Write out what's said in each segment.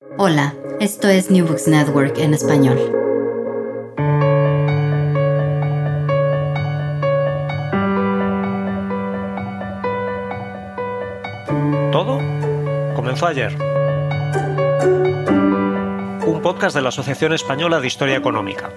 Hola, esto es New Books Network en español. Todo comenzó ayer. Un podcast de la Asociación Española de Historia Económica.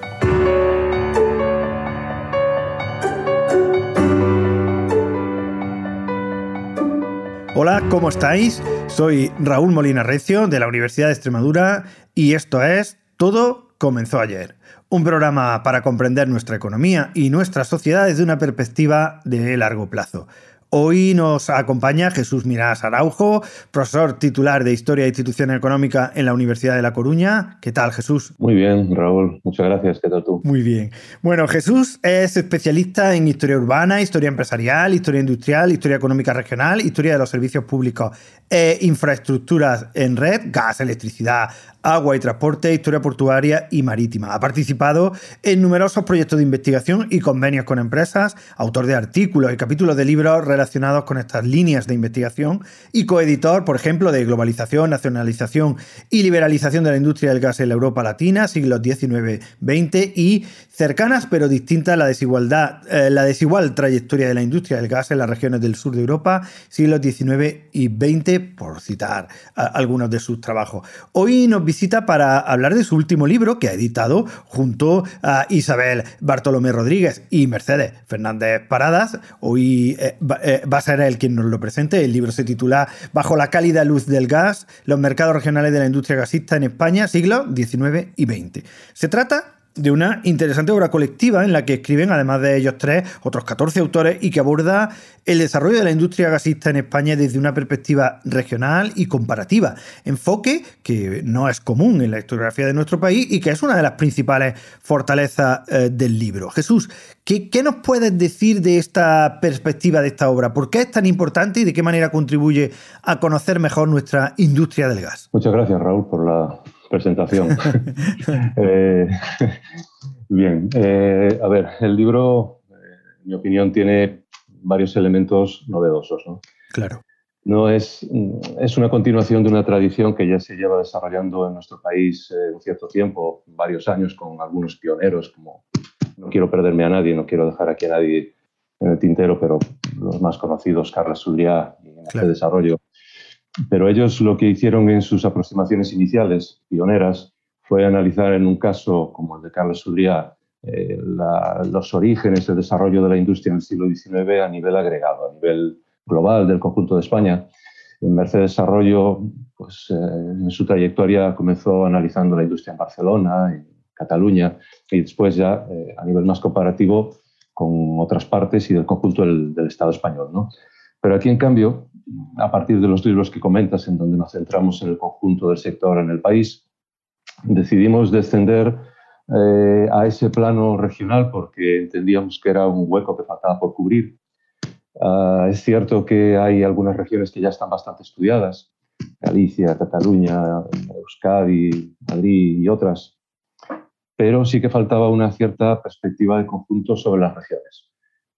Hola, ¿cómo estáis? Soy Raúl Molina Recio de la Universidad de Extremadura y esto es Todo comenzó ayer. Un programa para comprender nuestra economía y nuestra sociedad desde una perspectiva de largo plazo. Hoy nos acompaña Jesús Mirás Araujo, profesor titular de Historia e Institución Económica en la Universidad de La Coruña. ¿Qué tal, Jesús? Muy bien, Raúl. Muchas gracias. ¿Qué tal tú? Muy bien. Bueno, Jesús es especialista en historia urbana, historia empresarial, historia industrial, historia económica regional, historia de los servicios públicos e infraestructuras en red, gas, electricidad, agua y transporte, historia portuaria y marítima. Ha participado en numerosos proyectos de investigación y convenios con empresas, autor de artículos y capítulos de libros relacionados con estas líneas de investigación y coeditor, por ejemplo, de Globalización, Nacionalización y Liberalización de la Industria del Gas en la Europa Latina, siglos XIX-XX y cercanas pero distintas la desigualdad, eh, la desigual trayectoria de la industria del gas en las regiones del sur de Europa, siglos XIX y XX, por citar algunos de sus trabajos. Hoy nos visita para hablar de su último libro que ha editado junto a Isabel Bartolomé Rodríguez y Mercedes Fernández Paradas. Hoy eh, eh, va, a ser él quien nos lo presente. El libro se titula Bajo la cálida luz del gas, los mercados regionales de la industria gasista en España, siglos XIX y XX. Se trata de una interesante obra colectiva en la que escriben, además de ellos tres, otros 14 autores y que aborda el desarrollo de la industria gasista en España desde una perspectiva regional y comparativa. Enfoque que no es común en la historiografía de nuestro país y que es una de las principales fortalezas eh, del libro. Jesús, ¿qué, ¿qué nos puedes decir de esta perspectiva de esta obra? ¿Por qué es tan importante y de qué manera contribuye a conocer mejor nuestra industria del gas? Muchas gracias, Raúl, por la presentación. Eh, bien, eh, a ver, el libro, en mi opinión, tiene varios elementos novedosos. ¿no? Claro. No es, es una continuación de una tradición que ya se lleva desarrollando en nuestro país eh, un cierto tiempo, varios años, con algunos pioneros, como no quiero perderme a nadie, no quiero dejar aquí a nadie en el tintero, pero los más conocidos, Carlos Zuliá y en este desarrollo pero ellos lo que hicieron en sus aproximaciones iniciales, pioneras, fue analizar en un caso como el de Carlos Sudría eh, los orígenes del desarrollo de la industria en el siglo XIX a nivel agregado, a nivel global del conjunto de España. En Mercedes Desarrollo, pues, eh, en su trayectoria comenzó analizando la industria en Barcelona, en Cataluña, y después ya eh, a nivel más comparativo con otras partes y del conjunto del, del Estado español. ¿no? Pero aquí, en cambio, a partir de los libros que comentas, en donde nos centramos en el conjunto del sector en el país, decidimos descender eh, a ese plano regional porque entendíamos que era un hueco que faltaba por cubrir. Ah, es cierto que hay algunas regiones que ya están bastante estudiadas, Galicia, Cataluña, Euskadi, Madrid y otras, pero sí que faltaba una cierta perspectiva de conjunto sobre las regiones.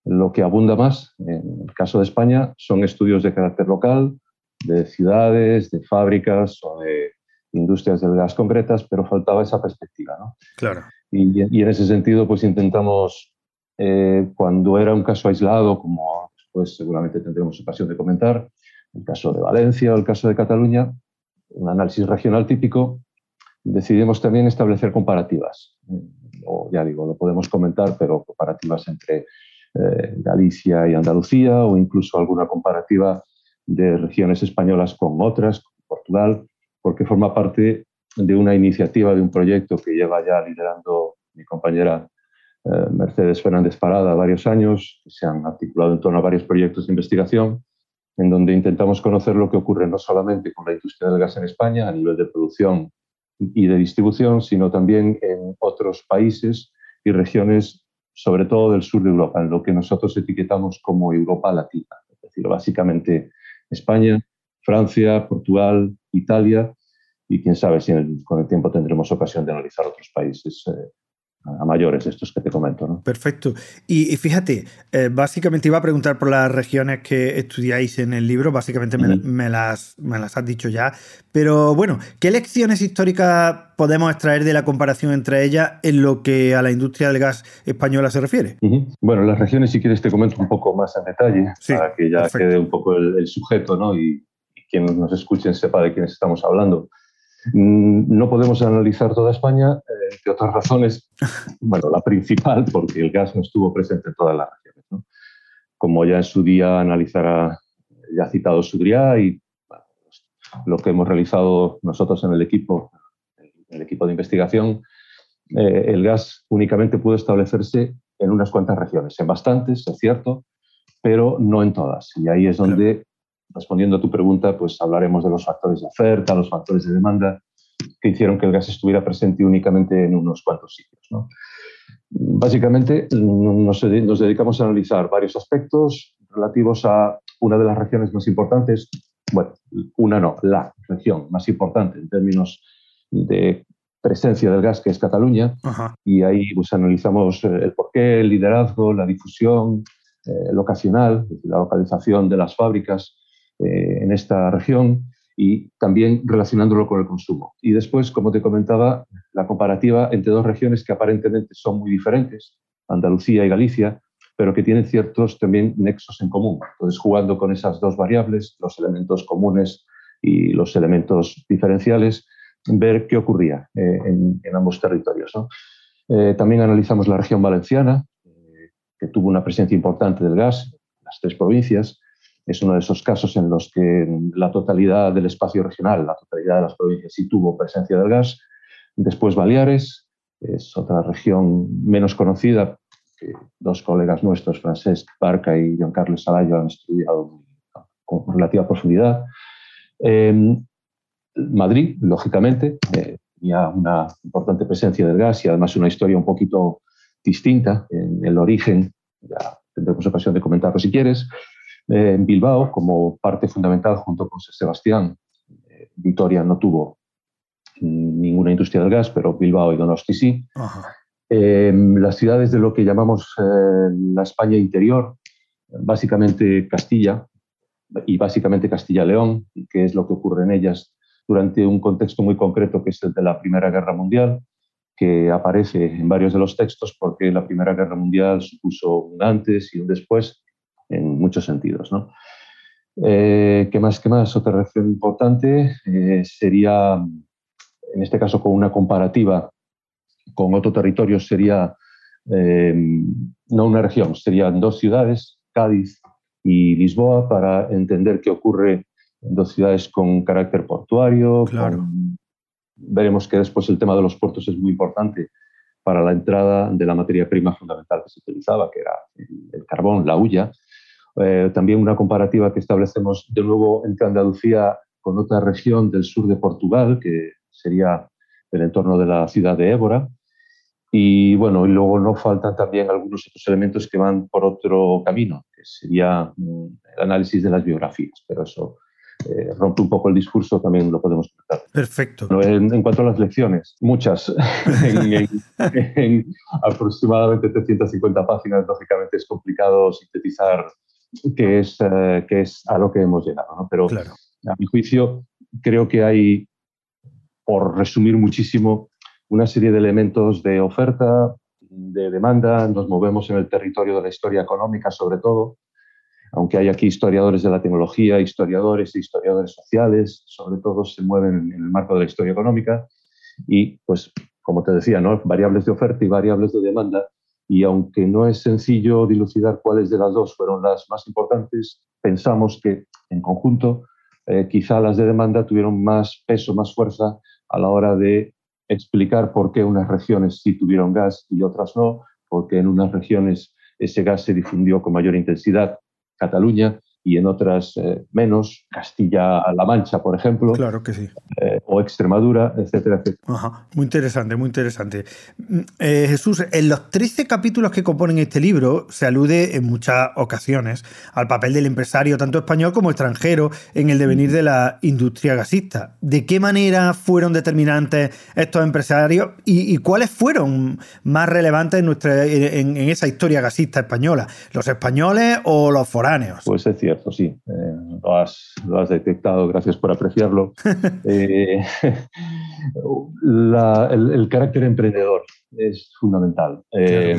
Lo que abunda más, en el caso de España, son estudios de carácter local, de ciudades, de fábricas o de industrias del gas concretas, pero faltaba esa perspectiva. ¿no? Claro. Y, en ese sentido, pues intentamos, eh, cuando era un caso aislado, como después seguramente tendremos ocasión de comentar, el caso de Valencia o el caso de Cataluña, un análisis regional típico, decidimos también establecer comparativas. O ya digo, lo podemos comentar, pero comparativas entre eh, Galicia y Andalucía o incluso alguna comparativa de regiones españolas con otras, con Portugal, porque forma parte de una iniciativa, de un proyecto que lleva ya liderando mi compañera eh, Mercedes Fernández Parada varios años, que se han articulado en torno a varios proyectos de investigación, en donde intentamos conocer lo que ocurre no solamente con la industria del gas en España a nivel de producción y de distribución, sino también en otros países y regiones, sobre todo del sur de Europa, en lo que nosotros etiquetamos como Europa Latina, es decir, básicamente España, Francia, Portugal, Italia y quién sabe si con el tiempo tendremos ocasión de analizar otros países eh, a mayores, estos que te comento. ¿no? Perfecto. Y, fíjate, eh, básicamente iba a preguntar por las regiones que estudiáis en el libro, básicamente me, las, me las has dicho ya, pero bueno, ¿qué lecciones históricas podemos extraer de la comparación entre ellas en lo que a la industria del gas española se refiere? Bueno, las regiones, si quieres, te comento un poco más en detalle, para que ya quede un poco el, sujeto ¿no? y, y quien nos escuche sepa de quiénes estamos hablando. Mm, no podemos analizar toda España, eh, entre otras razones. Bueno, la principal, porque el gas no estuvo presente en todas las regiones. Como ya en su día analizará, ya ha citado Sudriá y lo que hemos realizado nosotros en el equipo, el equipo de investigación, eh, el gas únicamente pudo establecerse en unas cuantas regiones, en bastantes, es cierto, pero no en todas. Y ahí es donde respondiendo a tu pregunta, pues hablaremos de los factores de oferta, los factores de demanda que hicieron que el gas estuviera presente únicamente en unos cuantos sitios. Básicamente nos, dedicamos a analizar varios aspectos relativos a una de las regiones más importantes, bueno, una no, la región más importante en términos de presencia del gas, que es Cataluña, y ahí pues, analizamos el porqué, el liderazgo, la difusión eh, locacional, la localización de las fábricas, eh, en esta región y también relacionándolo con el consumo. Y después, como te comentaba, la comparativa entre dos regiones que aparentemente son muy diferentes, Andalucía y Galicia, pero que tienen ciertos también nexos en común. Entonces, jugando con esas dos variables, los elementos comunes y los elementos diferenciales, ver qué ocurría eh, en, ambos territorios. Eh, también analizamos la región valenciana, que tuvo una presencia importante del gas en las tres provincias, es uno de esos casos en los que la totalidad del espacio regional, la totalidad de las provincias sí tuvo presencia del gas. Después Baleares, es otra región menos conocida, que dos colegas nuestros, Francesc Barca y John Carlos Salayo, han estudiado con relativa profundidad. Em, Madrid, lógicamente, eh, tenía una importante presencia del gas y además una historia un poquito distinta en el origen, ya tendremos ocasión de comentarlo si quieres. Eh, en Bilbao, como parte fundamental junto con Sebastián, eh, Vitoria no tuvo ninguna industria del gas, pero Bilbao y Donosti sí. Em, las ciudades de lo que llamamos eh, la España interior, básicamente Castilla y básicamente Castilla-León, que es lo que ocurre en ellas durante un contexto muy concreto que es el de la Primera Guerra Mundial, que aparece en varios de los textos porque la Primera Guerra Mundial supuso un antes y un después muchos sentidos. ¿no? Eh, ¿Qué más? ¿Qué más? Otra reacción importante eh, sería, en este caso, con una comparativa con otro territorio, sería eh, no una región, serían dos ciudades, Cádiz y Lisboa, para entender qué ocurre en dos ciudades con carácter portuario. Claro. veremos que después el tema de los puertos es muy importante para la entrada de la materia prima fundamental que se utilizaba, que era el carbón, la hulla, eh, también una comparativa que establecemos de nuevo entre Andalucía con otra región del sur de Portugal, que sería el entorno de la ciudad de Évora. Y bueno, y luego no faltan también algunos otros elementos que van por otro camino, que sería mm, el análisis de las biografías, pero eso eh, rompe un poco el discurso, también lo podemos tratar. Perfecto. En, cuanto a las lecciones, muchas, en, aproximadamente 350 páginas, lógicamente es complicado sintetizar qué es, eh, qué es a lo que hemos llegado, ¿no? pero a mi juicio creo que hay, por resumir muchísimo, una serie de elementos de oferta, de demanda, nos movemos en el territorio de la historia económica sobre todo, aunque hay aquí historiadores de la tecnología, historiadores e historiadores sociales, sobre todo se mueven en el marco de la historia económica y, pues, como te decía, ¿no? variables de oferta y variables de demanda. Y aunque no es sencillo dilucidar cuáles de las dos fueron las más importantes, pensamos que en conjunto eh, quizá las de demanda tuvieron más peso, más fuerza a la hora de explicar por qué unas regiones sí tuvieron gas y otras no, porque en unas regiones ese gas se difundió con mayor intensidad. Cataluña y en otras eh, menos, Castilla-La Mancha, por ejemplo. Claro que sí. Eh, o Extremadura, etcétera, etcétera. Ajá. Muy interesante, muy interesante. Mm, eh, Jesús, en los 13 capítulos que componen este libro se alude en muchas ocasiones al papel del empresario, tanto español como extranjero, en el devenir de la industria gasista. ¿De qué manera fueron determinantes estos empresarios y, cuáles fueron más relevantes en, nuestra, en, en esa historia gasista española? ¿Los españoles o los foráneos? Pues es cierto sí, eh, lo, has, detectado, gracias por apreciarlo. Eh, el, carácter emprendedor es fundamental. Eh,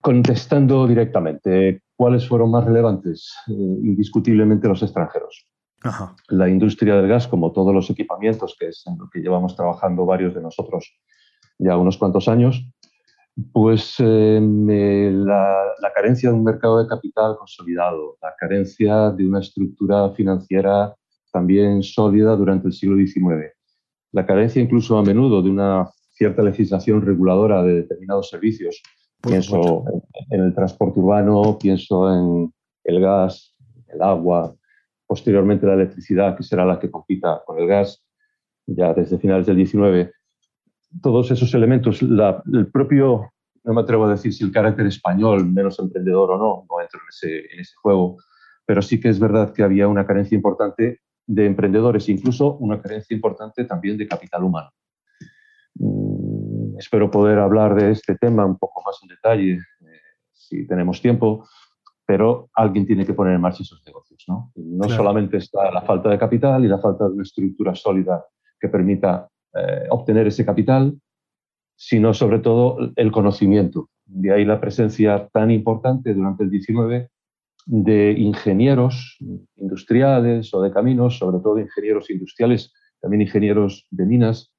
contestando directamente, ¿cuáles fueron más relevantes? indiscutiblemente los extranjeros. La industria del gas, como todos los equipamientos, que es en lo que llevamos trabajando varios de nosotros ya unos cuantos años, pues eh, la, carencia de un mercado de capital consolidado, la carencia de una estructura financiera también sólida durante el siglo XIX, la carencia incluso a menudo de una cierta legislación reguladora de determinados servicios. pienso en, el transporte urbano, pienso en el gas, el agua, posteriormente la electricidad, que será la que compita con el gas ya desde finales del XIX todos esos elementos, el propio, no me atrevo a decir si el carácter español, menos emprendedor o no, no entro en ese, en ese juego, pero sí que es verdad que había una carencia importante de emprendedores, incluso una carencia importante también de capital humano. Mm, espero poder hablar de este tema un poco más en detalle eh, si tenemos tiempo, pero alguien tiene que poner en marcha esos negocios. No, no solamente está la falta de capital y la falta de una estructura sólida que permita eh, obtener ese capital, sino sobre todo el conocimiento. De ahí la presencia tan importante durante el 19 de ingenieros industriales o de caminos, sobre todo ingenieros industriales, también ingenieros de minas,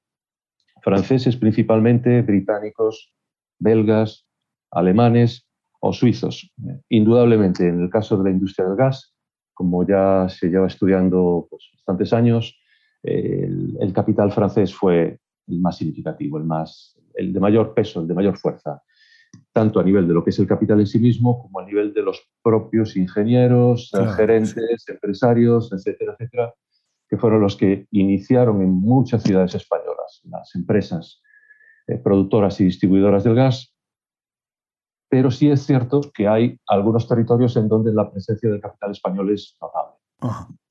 franceses principalmente, británicos, belgas, alemanes o suizos. Indudablemente, en el caso de la industria del gas, como ya se lleva estudiando pues, bastantes años, el, capital francés fue el más significativo, el, más, el de mayor peso, el de mayor fuerza, tanto a nivel de lo que es el capital en sí mismo como a nivel de los propios ingenieros, gerentes, empresarios, etcétera, etcétera, que fueron los que iniciaron en muchas ciudades españolas las empresas eh, productoras y distribuidoras del gas. Pero sí es cierto que hay algunos territorios en donde la presencia del capital español es notable.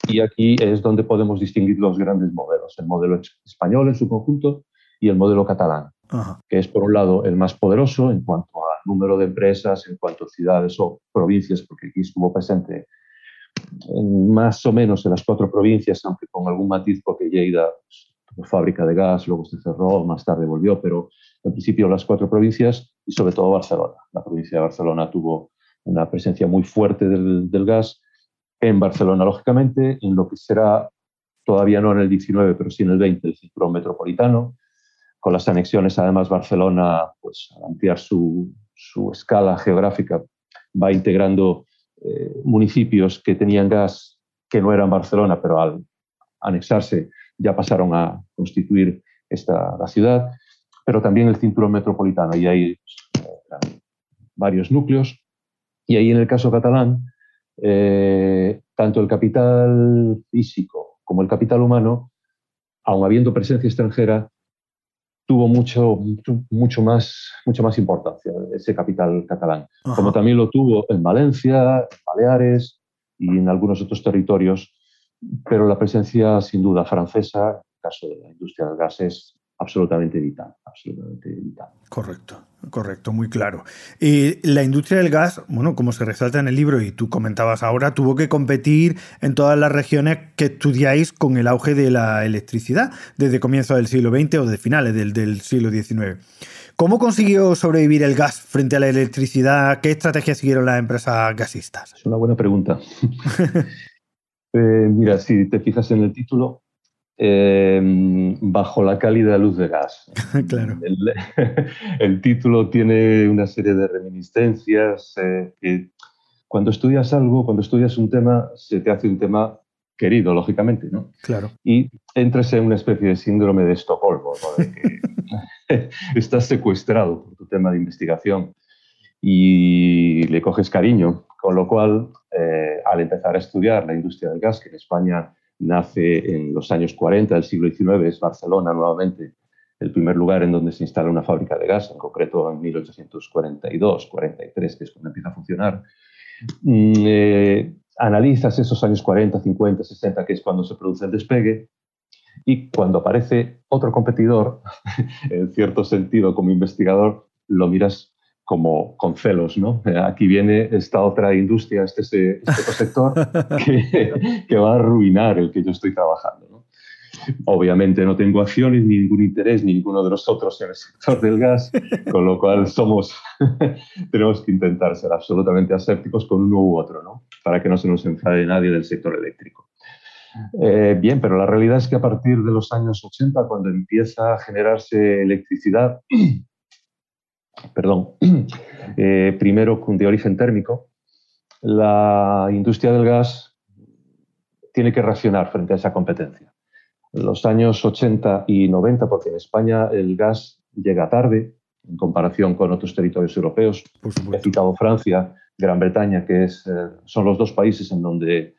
Y aquí es donde podemos distinguir los grandes modelos, el modelo español en su conjunto y el modelo catalán, que es por un lado el más poderoso en cuanto al número de empresas, en cuanto a ciudades o provincias, porque aquí estuvo presente en más o menos en las cuatro provincias, aunque con algún matiz porque Lleida pues, fábrica de gas, luego se cerró, más tarde volvió, pero en principio las cuatro provincias y sobre todo Barcelona. La provincia de Barcelona tuvo una presencia muy fuerte del, del gas en Barcelona, lógicamente, en lo que será todavía no en el 19, pero sí en el 20, el cinturón metropolitano. Con las anexiones, además, Barcelona, pues, al ampliar su, su escala geográfica, va integrando eh, municipios que tenían gas que no eran Barcelona, pero al anexarse ya pasaron a constituir esta, la ciudad, pero también el cinturón metropolitano, y hay eh, varios núcleos. Y ahí en el caso catalán, eh, tanto el capital físico como el capital humano, aun habiendo presencia extranjera, tuvo mucho, mucho, más, mucha más importancia ese capital catalán, como también lo tuvo en Valencia, en Baleares y en algunos otros territorios pero la presencia sin duda francesa, en el caso de la industria del gas, es absolutamente vital, absolutamente vital. Correcto, correcto, muy claro. Y la industria del gas, bueno, como se resalta en el libro y tú comentabas ahora, tuvo que competir en todas las regiones que estudiáis con el auge de la electricidad desde comienzos del siglo XX o de finales del, del siglo XIX. ¿Cómo consiguió sobrevivir el gas frente a la electricidad? ¿Qué estrategias siguieron las empresas gasistas? Es una buena pregunta. Eh, mira, si te fijas en el título, eh, bajo la cálida luz de gas. claro. El, título tiene una serie de reminiscencias eh, que cuando estudias algo, cuando estudias un tema, se te hace un tema querido, lógicamente, ¿no? Claro. Y entras en una especie de síndrome de Estocolmo, ¿no? de que estás secuestrado por tu tema de investigación y le coges cariño, con lo cual, eh, al empezar a estudiar la industria del gas, que en España nace en los años 40 del siglo XIX, es Barcelona nuevamente el primer lugar en donde se instala una fábrica de gas, en concreto en 1842, 43, que es cuando empieza a funcionar. Mm, eh, analizas esos años 40, 50, 60, que es cuando se produce el despegue, y cuando aparece otro competidor, en cierto sentido como investigador, lo miras como con celos, ¿no? Aquí viene esta otra industria, este, este, este sector que, que, va a arruinar el que yo estoy trabajando. ¿no? Obviamente no tengo acciones, ni ningún interés, ni ninguno de nosotros en el sector del gas, con lo cual somos, tenemos que intentar ser absolutamente asépticos con uno u otro, ¿no? Para que no se nos enfade nadie del sector eléctrico. Eh, bien, pero la realidad es que a partir de los años 80, cuando empieza a generarse electricidad perdón, eh, primero de origen térmico, la industria del gas tiene que reaccionar frente a esa competencia. En los años 80 y 90, porque en España el gas llega tarde en comparación con otros territorios europeos. He citado Francia, Gran Bretaña, que es, eh, son los dos países en donde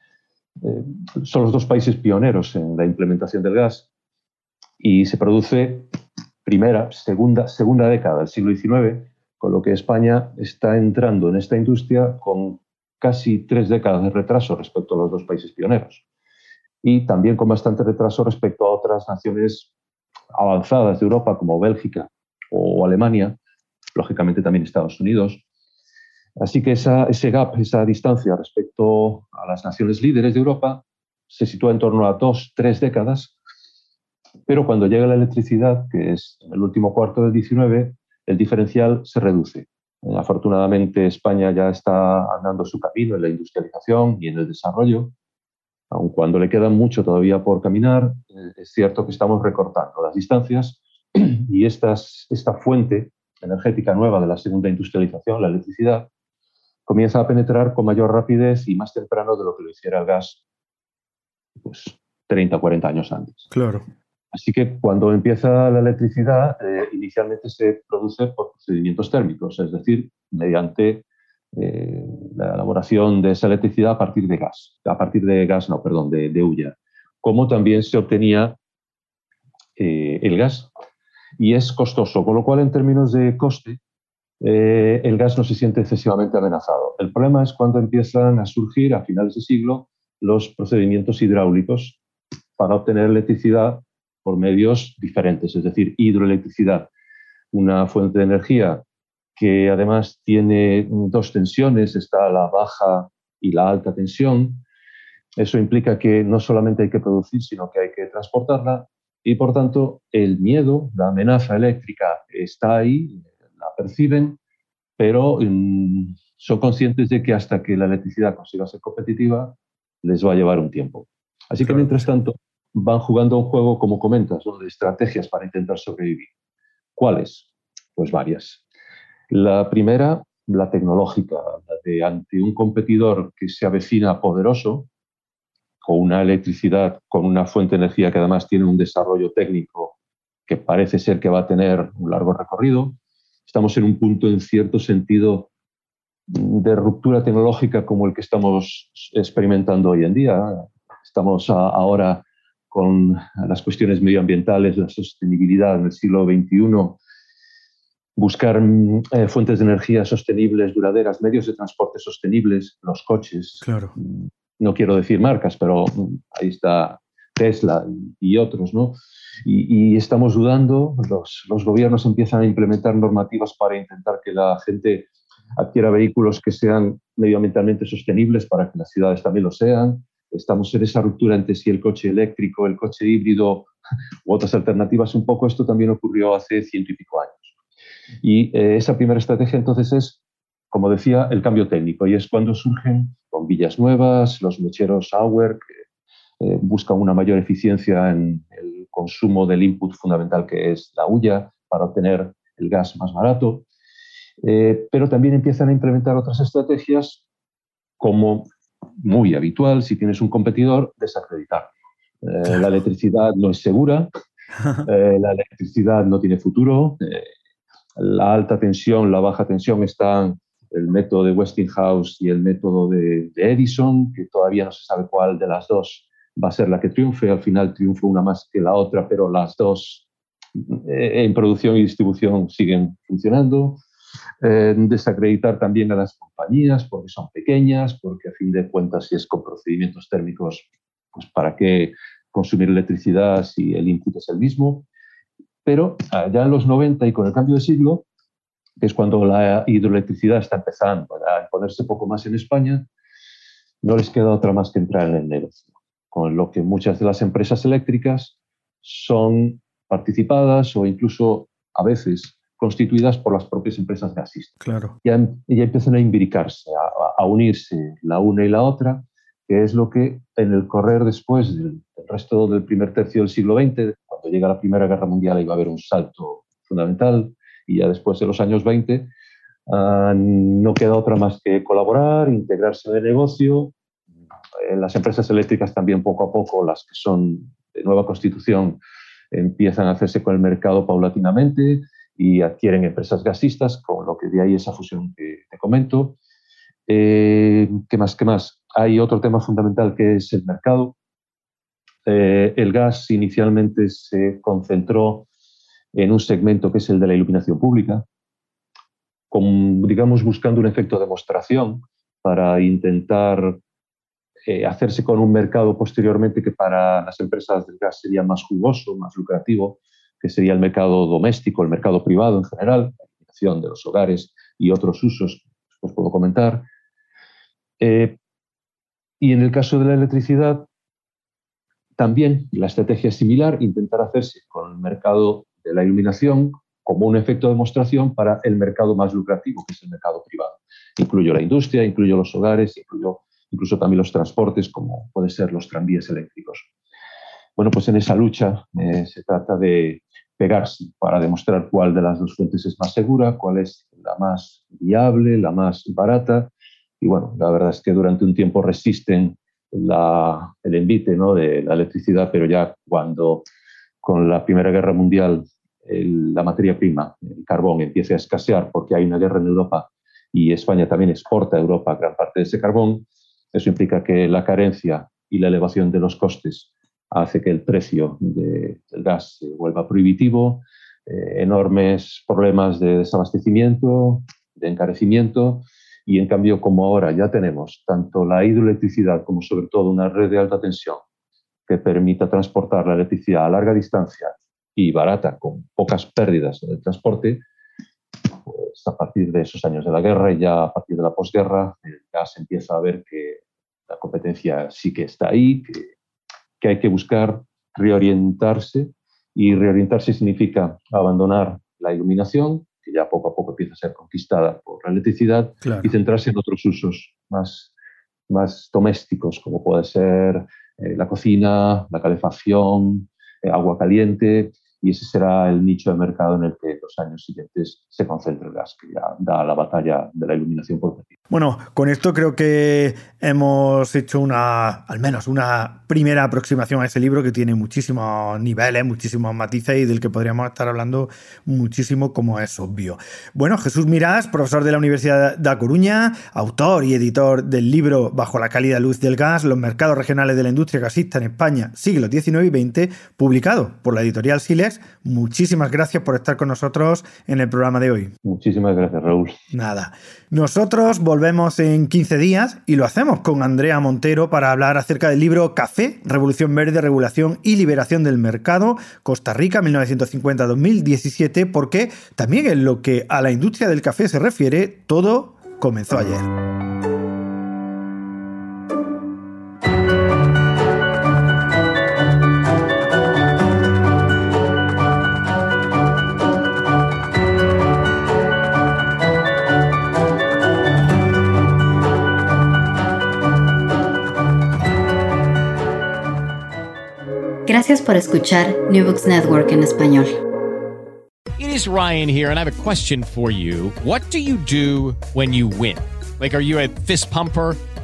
eh, son los dos países pioneros en la implementación del gas y se produce primera, segunda, segunda década del siglo XIX, con lo que España está entrando en esta industria con casi tres décadas de retraso respecto a los dos países pioneros. Y también con bastante retraso respecto a otras naciones avanzadas de Europa como Bélgica o Alemania, lógicamente también Estados Unidos. Así que ese gap, esa distancia respecto a las naciones líderes de Europa se sitúa en torno a dos, tres décadas pero cuando llega la electricidad, que es en el último cuarto del 19, el diferencial se reduce. Afortunadamente, España ya está andando su camino en la industrialización y en el desarrollo, aun cuando le queda mucho todavía por caminar, eh, es cierto que estamos recortando las distancias y esta fuente energética nueva de la segunda industrialización, la electricidad, comienza a penetrar con mayor rapidez y más temprano de lo que lo hiciera el gas pues, 30 o 40 años antes. Claro. Así que cuando empieza la electricidad, eh, inicialmente se produce por procedimientos térmicos, es decir, mediante eh, la elaboración de esa electricidad a partir de gas, a partir de gas, no, perdón, de, de hulla, como también se obtenía eh, el gas. Y es costoso, con lo cual en términos de coste, el gas no se siente excesivamente amenazado. El problema es cuando empiezan a surgir a finales de siglo los procedimientos hidráulicos para obtener electricidad por medios diferentes, es decir, hidroelectricidad, una fuente de energía que además tiene dos tensiones, está la baja y la alta tensión. Eso implica que no solamente hay que producir, sino que hay que transportarla y por tanto el miedo, la amenaza eléctrica está ahí, la perciben, pero mm, son conscientes de que hasta que la electricidad consiga ser competitiva les va a llevar un tiempo. Así que mientras tanto van jugando un juego, como comentas, de estrategias para intentar sobrevivir. ¿Cuáles? Pues varias. La primera, la tecnológica, la de ante un competidor que se avecina poderoso, con una electricidad, con una fuente de energía que además tiene un desarrollo técnico que parece ser que va a tener un largo recorrido. Estamos en un punto, en cierto sentido, de ruptura tecnológica como el que estamos experimentando hoy en día. Estamos ahora con las cuestiones medioambientales, la sostenibilidad en el siglo XXI, buscar eh, fuentes de energía sostenibles, duraderas, medios de transporte sostenibles, los coches. Claro. No quiero decir marcas, pero mm, ahí está Tesla y, otros, ¿no? Y, estamos dudando, los, los, gobiernos empiezan a implementar normativas para intentar que la gente adquiera vehículos que sean medioambientalmente sostenibles para que las ciudades también lo sean. Estamos en esa ruptura entre si el coche eléctrico, el coche híbrido u otras alternativas. Un poco esto también ocurrió hace ciento y pico años. Y eh, esa primera estrategia entonces es, como decía, el cambio técnico y es cuando surgen bombillas nuevas, los mecheros Auer, que eh, buscan una mayor eficiencia en el consumo del input fundamental que es la hulla para obtener el gas más barato. Eh, pero también empiezan a implementar otras estrategias como muy habitual, si tienes un competidor, desacreditar. La electricidad no es segura, la electricidad no tiene futuro, la alta tensión, la baja tensión están el método de Westinghouse y el método de, Edison, que todavía no se sabe cuál de las dos va a ser la que triunfe. Al final triunfa una más que la otra, pero las dos eh, en producción y distribución siguen funcionando. Desacreditar también a las compañías porque son pequeñas, porque a fin de cuentas si es con procedimientos térmicos, pues para qué consumir electricidad si el input es el mismo. Pero ya en los 90 y con el cambio de siglo, que es cuando la hidroelectricidad está empezando a ponerse poco más en España, no les queda otra más que entrar en el negocio, con lo que muchas de las empresas eléctricas son participadas o incluso a veces constituidas por las propias empresas gasistas. Claro. Ya, ya empiezan a imbricarse, a, unirse la una y la otra, que es lo que en el correr después del, del resto del primer tercio del siglo XX, cuando llega la Primera Guerra Mundial iba a haber un salto fundamental y ya después de los años 20 ah, no queda otra más que colaborar, integrarse en el negocio. En las empresas eléctricas también poco a poco, las que son de nueva constitución, empiezan a hacerse con el mercado paulatinamente y adquieren empresas gasistas, con lo que de ahí esa fusión que te comento. Eh, ¿Qué más? ¿Qué más? Hay otro tema fundamental que es el mercado. Eh, el gas inicialmente se concentró en un segmento que es el de la iluminación pública, con, digamos, buscando un efecto de demostración para intentar eh, hacerse con un mercado posteriormente que para las empresas del gas sería más jugoso, más lucrativo, que sería el mercado doméstico, el mercado privado en general, la iluminación de los hogares y otros usos, os puedo comentar. Eh, y en el caso de la electricidad, también la estrategia es similar, intentar hacerse con el mercado de la iluminación como un efecto de demostración para el mercado más lucrativo, que es el mercado privado. Incluyo la industria, incluyo los hogares, incluyo incluso también los transportes, como pueden ser los tranvías eléctricos. Bueno, pues en esa lucha eh, se trata de pegarse para demostrar cuál de las dos fuentes es más segura, cuál es la más viable, la más barata. Y bueno, la verdad es que durante un tiempo resisten el envite ¿no? de la electricidad, pero ya cuando con la Primera Guerra Mundial la materia prima, el carbón, empiece a escasear porque hay una guerra en Europa y España también exporta a Europa gran parte de ese carbón, eso implica que la carencia y la elevación de los costes hace que el precio del gas se vuelva prohibitivo, eh, enormes problemas de desabastecimiento, de encarecimiento, y en cambio, como ahora ya tenemos tanto la hidroelectricidad como sobre todo una red de alta tensión que permita transportar la electricidad a larga distancia y barata, con pocas pérdidas en el transporte, pues a partir de esos años de la guerra y ya a partir de la posguerra, el gas empieza a ver que la competencia sí que está ahí, que, que hay que buscar reorientarse y reorientarse significa abandonar la iluminación, que ya poco a poco empieza a ser conquistada por la electricidad, y centrarse en otros usos más, más domésticos, como puede ser eh, la cocina, la calefacción, eh, agua caliente, y ese será el nicho de mercado en el que en los años siguientes se concentre el gas, que ya da la batalla de la iluminación por Bueno, con esto creo que hemos hecho una, al menos una primera aproximación a ese libro que tiene muchísimos niveles, muchísimos matices y del que podríamos estar hablando muchísimo, como es obvio. Bueno, Jesús Mirás, profesor de la Universidad de A Coruña, autor y editor del libro Bajo la cálida luz del gas, los mercados regionales de la industria gasista en España, siglo XIX y XX, publicado por la editorial Siles muchísimas gracias por estar con nosotros en el programa de hoy. Muchísimas gracias, Raúl. Nada. Nosotros volvemos volvemos en 15 días y lo hacemos con Andrea Montero para hablar acerca del libro Café, Revolución Verde, Regulación y Liberación del Mercado, Costa Rica 1950-2017, porque también en lo que a la industria del café se refiere, todo comenzó ayer. Gracias por escuchar New Books Network en español. It is Ryan here and I have a question for you. What do you do when you win? Like are you a fist pumper?